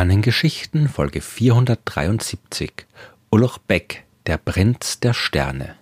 Sternengeschichten Folge 473 Ulrich Beck, der Prinz der Sterne.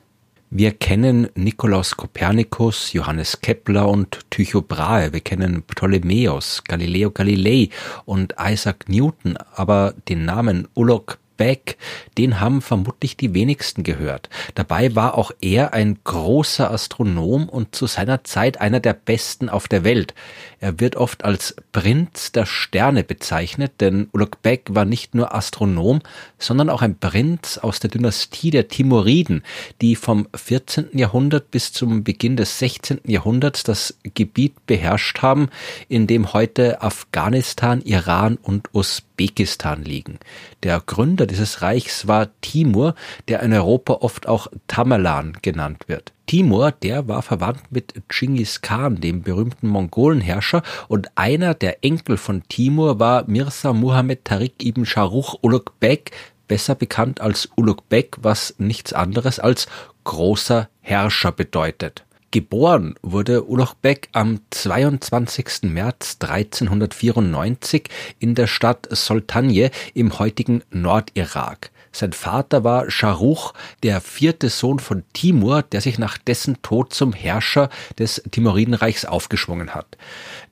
Wir kennen Nikolaus Kopernikus, Johannes Kepler und Tycho Brahe. Wir kennen Ptolemäus, Galileo Galilei und Isaac Newton, aber den Namen Ulrich Beck, den haben vermutlich die wenigsten gehört. Dabei war auch er ein großer Astronom und zu seiner Zeit einer der besten auf der Welt. Er wird oft als Prinz der Sterne bezeichnet, denn Ulugh Beck war nicht nur Astronom, sondern auch ein Prinz aus der Dynastie der Timuriden, die vom 14. Jahrhundert bis zum Beginn des 16. Jahrhunderts das Gebiet beherrscht haben, in dem heute Afghanistan, Iran und Usbekistan liegen. Der Gründer dieses Reichs war Timur, der in Europa oft auch Tamerlan genannt wird. Timur, der war verwandt mit Genghis Khan, dem berühmten Mongolenherrscher, und einer der Enkel von Timur war Mirza Muhammad Tariq ibn Sharuch Ulugh Beg, besser bekannt als Ulugh Beg, was nichts anderes als großer Herrscher bedeutet. Geboren wurde Ulugh Beg am 22. März 1394 in der Stadt Soltanje im heutigen Nordirak. Sein Vater war Sharuch, der vierte Sohn von Timur, der sich nach dessen Tod zum Herrscher des Timuridenreichs aufgeschwungen hat.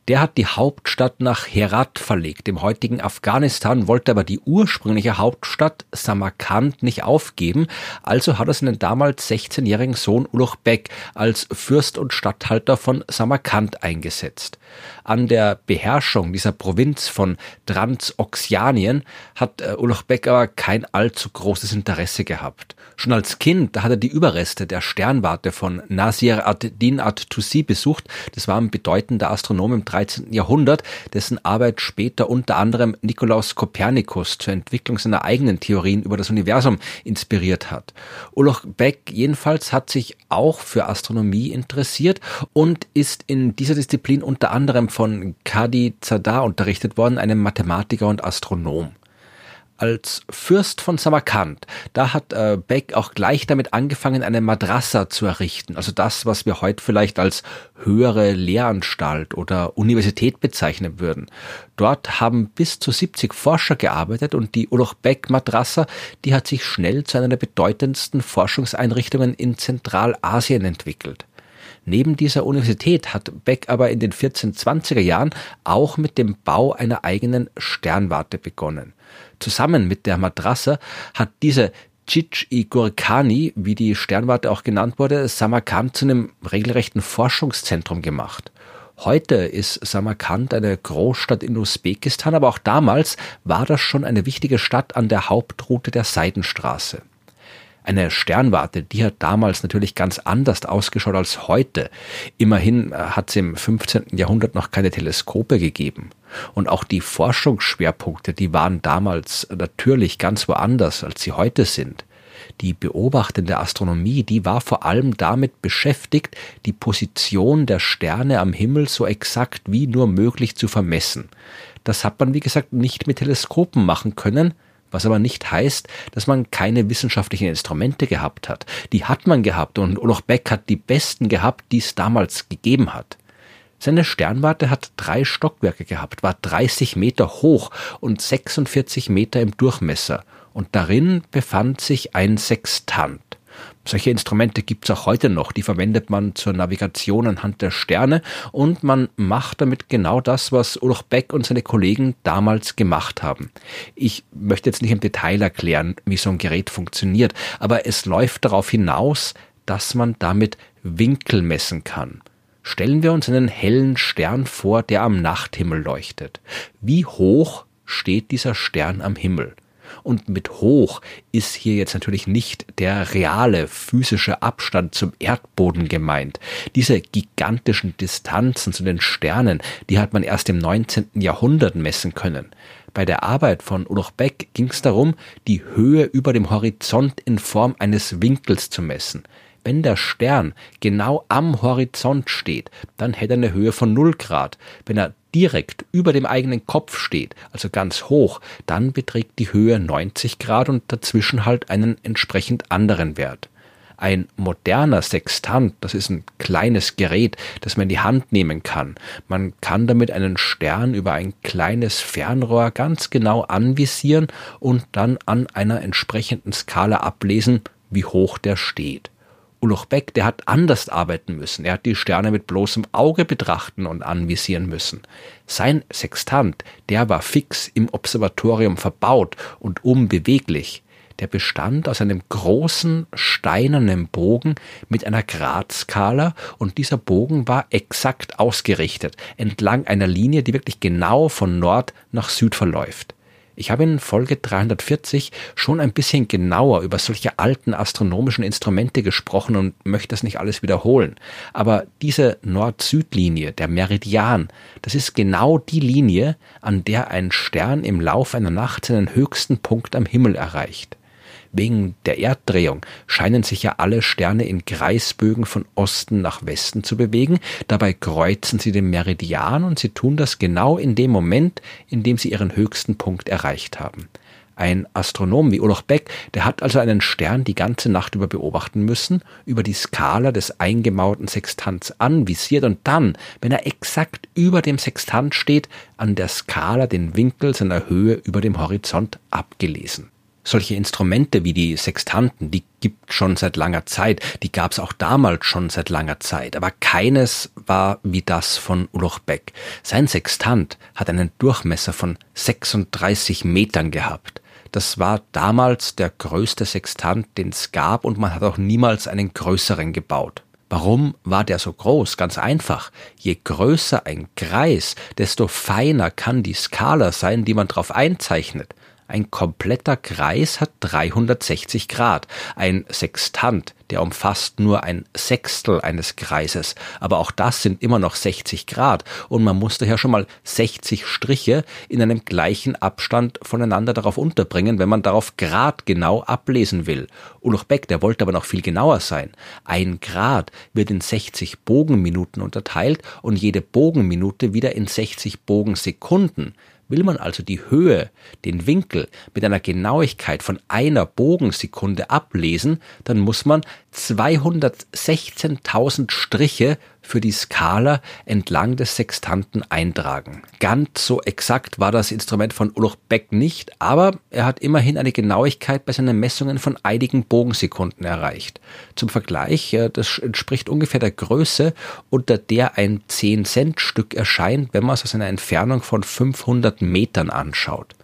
Der hat die Hauptstadt nach Herat verlegt, im heutigen Afghanistan, wollte aber die ursprüngliche Hauptstadt Samarkand nicht aufgeben, also hat er seinen damals 16-jährigen Sohn Ulugh Beg als Fürst und Statthalter von Samarkand eingesetzt. An der Beherrschung dieser Provinz von Transoxianien hat äh, Ulugh Beg aber kein allzu großes Interesse gehabt. Schon als Kind, hat er die Überreste der Sternwarte von Nasir ad-Din ad-Tusi besucht. Das war ein bedeutender Astronom im 13. Jahrhundert, dessen Arbeit später unter anderem Nikolaus Kopernikus zur Entwicklung seiner eigenen Theorien über das Universum inspiriert hat. Ulrich Beck jedenfalls hat sich auch für Astronomie interessiert und ist in dieser Disziplin unter anderem von Kadi Zadar unterrichtet worden, einem Mathematiker und Astronom als Fürst von Samarkand, da hat äh, Beck auch gleich damit angefangen, eine Madrasa zu errichten. Also das, was wir heute vielleicht als höhere Lehranstalt oder Universität bezeichnen würden. Dort haben bis zu 70 Forscher gearbeitet und die Ulugh Beck Madrasa, die hat sich schnell zu einer der bedeutendsten Forschungseinrichtungen in Zentralasien entwickelt. Neben dieser Universität hat Beck aber in den 1420er Jahren auch mit dem Bau einer eigenen Sternwarte begonnen. Zusammen mit der Madrasa hat diese Chic-i-Gurkani, wie die Sternwarte auch genannt wurde, Samarkand zu einem regelrechten Forschungszentrum gemacht. Heute ist Samarkand eine Großstadt in Usbekistan, aber auch damals war das schon eine wichtige Stadt an der Hauptroute der Seidenstraße. Eine Sternwarte, die hat damals natürlich ganz anders ausgeschaut als heute. Immerhin äh, hat es im 15. Jahrhundert noch keine Teleskope gegeben. Und auch die Forschungsschwerpunkte, die waren damals natürlich ganz woanders, als sie heute sind. Die beobachtende Astronomie, die war vor allem damit beschäftigt, die Position der Sterne am Himmel so exakt wie nur möglich zu vermessen. Das hat man, wie gesagt, nicht mit Teleskopen machen können, was aber nicht heißt, dass man keine wissenschaftlichen Instrumente gehabt hat. Die hat man gehabt und Oloch Beck hat die besten gehabt, die es damals gegeben hat. Seine Sternwarte hat drei Stockwerke gehabt, war 30 Meter hoch und 46 Meter im Durchmesser und darin befand sich ein Sextant. Solche Instrumente gibt es auch heute noch, die verwendet man zur Navigation anhand der Sterne und man macht damit genau das, was Ulrich Beck und seine Kollegen damals gemacht haben. Ich möchte jetzt nicht im Detail erklären, wie so ein Gerät funktioniert, aber es läuft darauf hinaus, dass man damit Winkel messen kann. Stellen wir uns einen hellen Stern vor, der am Nachthimmel leuchtet. Wie hoch steht dieser Stern am Himmel? Und mit hoch ist hier jetzt natürlich nicht der reale physische Abstand zum Erdboden gemeint. Diese gigantischen Distanzen zu den Sternen, die hat man erst im 19. Jahrhundert messen können. Bei der Arbeit von Ulrich Beck ging es darum, die Höhe über dem Horizont in Form eines Winkels zu messen. Wenn der Stern genau am Horizont steht, dann hätte er eine Höhe von 0 Grad. Wenn er direkt über dem eigenen Kopf steht, also ganz hoch, dann beträgt die Höhe 90 Grad und dazwischen halt einen entsprechend anderen Wert. Ein moderner Sextant, das ist ein kleines Gerät, das man in die Hand nehmen kann. Man kann damit einen Stern über ein kleines Fernrohr ganz genau anvisieren und dann an einer entsprechenden Skala ablesen, wie hoch der steht. Uluch Beck, der hat anders arbeiten müssen. Er hat die Sterne mit bloßem Auge betrachten und anvisieren müssen. Sein Sextant, der war fix im Observatorium verbaut und unbeweglich der bestand aus einem großen steinernen Bogen mit einer Gradskala und dieser Bogen war exakt ausgerichtet entlang einer Linie, die wirklich genau von Nord nach Süd verläuft. Ich habe in Folge 340 schon ein bisschen genauer über solche alten astronomischen Instrumente gesprochen und möchte das nicht alles wiederholen. Aber diese Nord-Süd-Linie, der Meridian, das ist genau die Linie, an der ein Stern im Lauf einer Nacht seinen höchsten Punkt am Himmel erreicht. Wegen der Erddrehung scheinen sich ja alle Sterne in Kreisbögen von Osten nach Westen zu bewegen. Dabei kreuzen sie den Meridian und sie tun das genau in dem Moment, in dem sie ihren höchsten Punkt erreicht haben. Ein Astronom wie Ulrich Beck, der hat also einen Stern die ganze Nacht über beobachten müssen, über die Skala des eingemauerten Sextants anvisiert und dann, wenn er exakt über dem Sextant steht, an der Skala den Winkel seiner Höhe über dem Horizont abgelesen solche Instrumente wie die Sextanten, die gibt schon seit langer Zeit, die gab es auch damals schon seit langer Zeit, aber keines war wie das von Uloch Beck. Sein Sextant hat einen Durchmesser von 36 Metern gehabt. Das war damals der größte Sextant, den es gab, und man hat auch niemals einen größeren gebaut. Warum war der so groß? Ganz einfach. Je größer ein Kreis, desto feiner kann die Skala sein, die man drauf einzeichnet. Ein kompletter Kreis hat 360 Grad. Ein Sextant, der umfasst nur ein Sechstel eines Kreises. Aber auch das sind immer noch 60 Grad. Und man muss daher schon mal 60 Striche in einem gleichen Abstand voneinander darauf unterbringen, wenn man darauf Grad genau ablesen will. Ulrich Beck, der wollte aber noch viel genauer sein. Ein Grad wird in 60 Bogenminuten unterteilt und jede Bogenminute wieder in 60 Bogensekunden. Will man also die Höhe, den Winkel mit einer Genauigkeit von einer Bogensekunde ablesen, dann muss man 216.000 Striche für die Skala entlang des Sextanten eintragen. Ganz so exakt war das Instrument von Ulrich Beck nicht, aber er hat immerhin eine Genauigkeit bei seinen Messungen von einigen Bogensekunden erreicht. Zum Vergleich, äh, das entspricht ungefähr der Größe, unter der ein 10-Cent-Stück erscheint, wenn man es aus einer Entfernung von 500 Metern anschaut.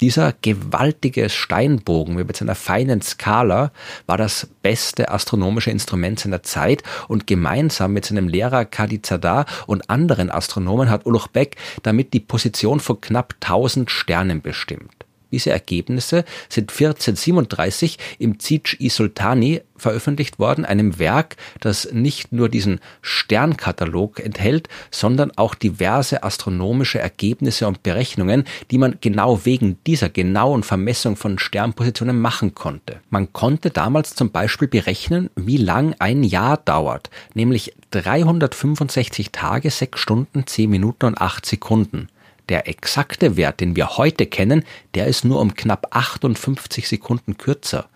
Dieser gewaltige Steinbogen mit seiner feinen Skala war das beste astronomische Instrument seiner Zeit und gemeinsam mit seinem Lehrer Kadizadar und anderen Astronomen hat Ulrich Beck damit die Position von knapp 1000 Sternen bestimmt. Diese Ergebnisse sind 1437 im Zij-i Sultani veröffentlicht worden, einem Werk, das nicht nur diesen Sternkatalog enthält, sondern auch diverse astronomische Ergebnisse und Berechnungen, die man genau wegen dieser genauen Vermessung von Sternpositionen machen konnte. Man konnte damals zum Beispiel berechnen, wie lang ein Jahr dauert, nämlich 365 Tage, 6 Stunden, 10 Minuten und 8 Sekunden. Der exakte Wert, den wir heute kennen, der ist nur um knapp 58 Sekunden kürzer.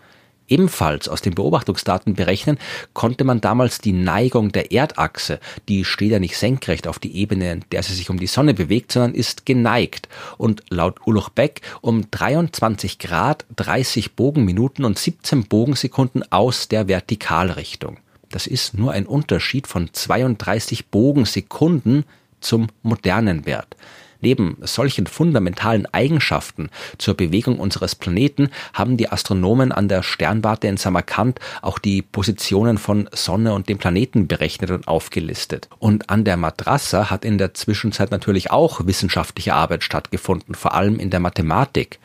Ebenfalls aus den Beobachtungsdaten berechnen konnte man damals die Neigung der Erdachse, die steht ja nicht senkrecht auf die Ebene, in der sie sich um die Sonne bewegt, sondern ist geneigt und laut Uluch Beck um 23 Grad 30 Bogenminuten und 17 Bogensekunden aus der Vertikalrichtung. Das ist nur ein Unterschied von 32 Bogensekunden zum modernen Wert. Neben solchen fundamentalen Eigenschaften zur Bewegung unseres Planeten haben die Astronomen an der Sternwarte in Samarkand auch die Positionen von Sonne und dem Planeten berechnet und aufgelistet. Und an der Madrasa hat in der Zwischenzeit natürlich auch wissenschaftliche Arbeit stattgefunden, vor allem in der Mathematik.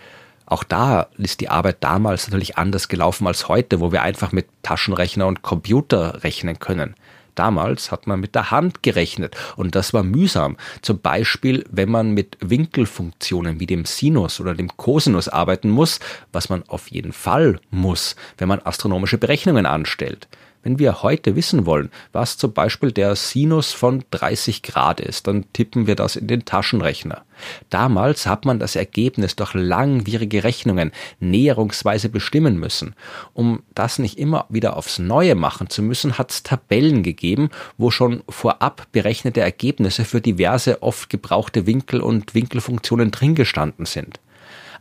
Auch da ist die Arbeit damals natürlich anders gelaufen als heute, wo wir einfach mit Taschenrechner und Computer rechnen können. Damals hat man mit der Hand gerechnet und das war mühsam. Zum Beispiel, wenn man mit Winkelfunktionen wie dem Sinus oder dem Cosinus arbeiten muss, was man auf jeden Fall muss, wenn man astronomische Berechnungen anstellt. Wenn wir heute wissen wollen, was zum Beispiel der Sinus von 30 Grad ist, dann tippen wir das in den Taschenrechner. Damals hat man das Ergebnis durch langwierige Rechnungen näherungsweise bestimmen müssen. Um das nicht immer wieder aufs Neue machen zu müssen, hat es Tabellen gegeben, wo schon vorab berechnete Ergebnisse für diverse oft gebrauchte Winkel und Winkelfunktionen drin gestanden sind.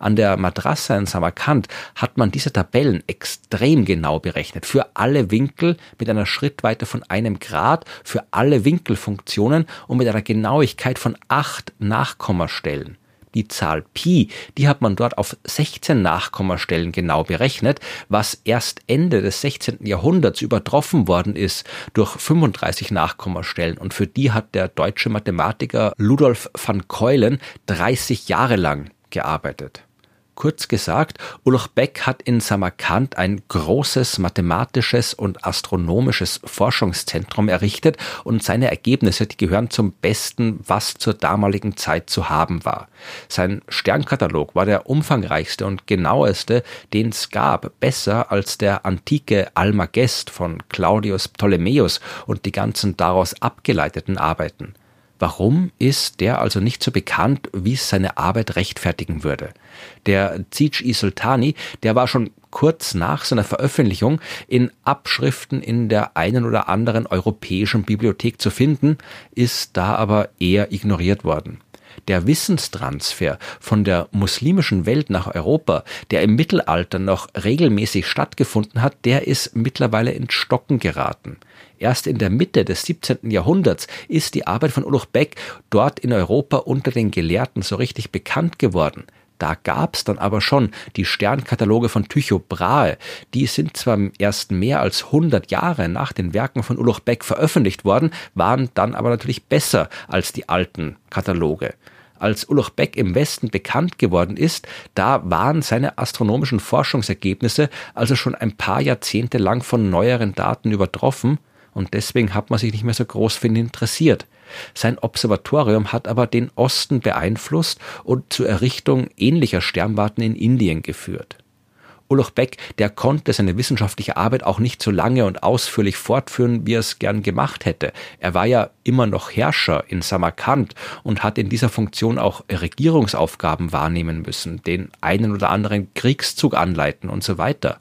An der Madrasa in Samarkand hat man diese Tabellen extrem genau berechnet. Für alle Winkel mit einer Schrittweite von einem Grad, für alle Winkelfunktionen und mit einer Genauigkeit von acht Nachkommastellen. Die Zahl Pi, die hat man dort auf 16 Nachkommastellen genau berechnet, was erst Ende des 16. Jahrhunderts übertroffen worden ist durch 35 Nachkommastellen. Und für die hat der deutsche Mathematiker Ludolf van Keulen 30 Jahre lang gearbeitet. Kurz gesagt, Ulrich Beck hat in Samarkand ein großes mathematisches und astronomisches Forschungszentrum errichtet und seine Ergebnisse, die gehören zum Besten, was zur damaligen Zeit zu haben war. Sein Sternkatalog war der umfangreichste und genaueste, den es gab, besser als der antike Almagest von Claudius Ptolemäus und die ganzen daraus abgeleiteten Arbeiten. Warum ist der also nicht so bekannt, wie es seine Arbeit rechtfertigen würde? Der Zij-i Sultani, der war schon kurz nach seiner Veröffentlichung in Abschriften in der einen oder anderen europäischen Bibliothek zu finden, ist da aber eher ignoriert worden. Der Wissenstransfer von der muslimischen Welt nach Europa, der im Mittelalter noch regelmäßig stattgefunden hat, der ist mittlerweile ins Stocken geraten. Erst in der Mitte des 17. Jahrhunderts ist die Arbeit von Ulrich Beck dort in Europa unter den Gelehrten so richtig bekannt geworden. Da gab's dann aber schon die Sternkataloge von Tycho Brahe. Die sind zwar erst mehr als 100 Jahre nach den Werken von Ulrich Beck veröffentlicht worden, waren dann aber natürlich besser als die alten Kataloge als Ulrich Beck im Westen bekannt geworden ist, da waren seine astronomischen Forschungsergebnisse also schon ein paar Jahrzehnte lang von neueren Daten übertroffen und deswegen hat man sich nicht mehr so groß für ihn interessiert. Sein Observatorium hat aber den Osten beeinflusst und zur Errichtung ähnlicher Sternwarten in Indien geführt. Ulrich Beck, der konnte seine wissenschaftliche Arbeit auch nicht so lange und ausführlich fortführen, wie er es gern gemacht hätte. Er war ja immer noch Herrscher in Samarkand und hat in dieser Funktion auch Regierungsaufgaben wahrnehmen müssen, den einen oder anderen Kriegszug anleiten und so weiter.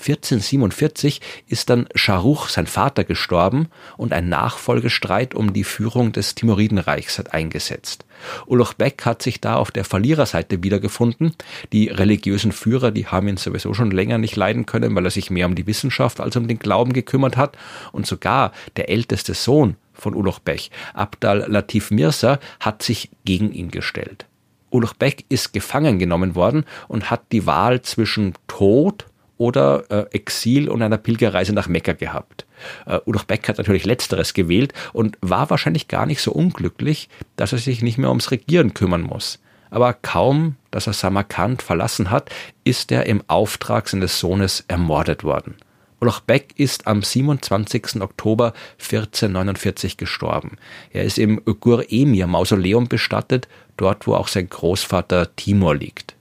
1447 ist dann Scharuch, sein Vater, gestorben und ein Nachfolgestreit um die Führung des Timuridenreichs hat eingesetzt. Ulrich Beck hat sich da auf der Verliererseite wiedergefunden. Die religiösen Führer, die haben ihn sowieso schon länger nicht leiden können, weil er sich mehr um die Wissenschaft als um den Glauben gekümmert hat. Und sogar der älteste Sohn von Ulrich Beck, Abdal Latif Mirza, hat sich gegen ihn gestellt. Ulrich Beck ist gefangen genommen worden und hat die Wahl zwischen Tod oder äh, Exil und einer Pilgerreise nach Mekka gehabt. Äh, Ulrich Beck hat natürlich letzteres gewählt und war wahrscheinlich gar nicht so unglücklich, dass er sich nicht mehr ums Regieren kümmern muss. Aber kaum, dass er Samarkand verlassen hat, ist er im Auftrag seines Sohnes ermordet worden. Ulrich Beck ist am 27. Oktober 1449 gestorben. Er ist im Gur-Emir-Mausoleum bestattet, dort wo auch sein Großvater Timur liegt.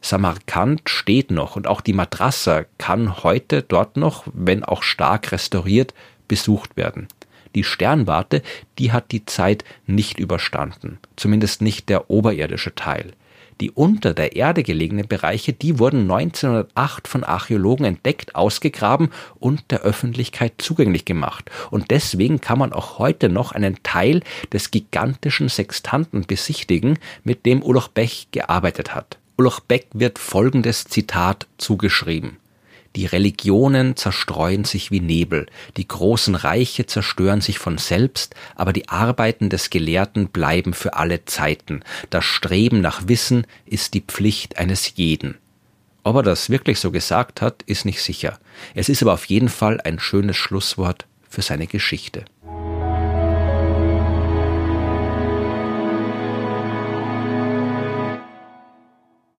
Samarkand steht noch und auch die Madrasa kann heute dort noch, wenn auch stark restauriert, besucht werden. Die Sternwarte, die hat die Zeit nicht überstanden, zumindest nicht der oberirdische Teil. Die unter der Erde gelegenen Bereiche, die wurden 1908 von Archäologen entdeckt, ausgegraben und der Öffentlichkeit zugänglich gemacht. Und deswegen kann man auch heute noch einen Teil des gigantischen Sextanten besichtigen, mit dem Ulrich Bech gearbeitet hat. Ulrich Beck wird folgendes Zitat zugeschrieben. Die Religionen zerstreuen sich wie Nebel, die großen Reiche zerstören sich von selbst, aber die Arbeiten des Gelehrten bleiben für alle Zeiten. Das Streben nach Wissen ist die Pflicht eines jeden. Ob er das wirklich so gesagt hat, ist nicht sicher. Es ist aber auf jeden Fall ein schönes Schlusswort für seine Geschichte.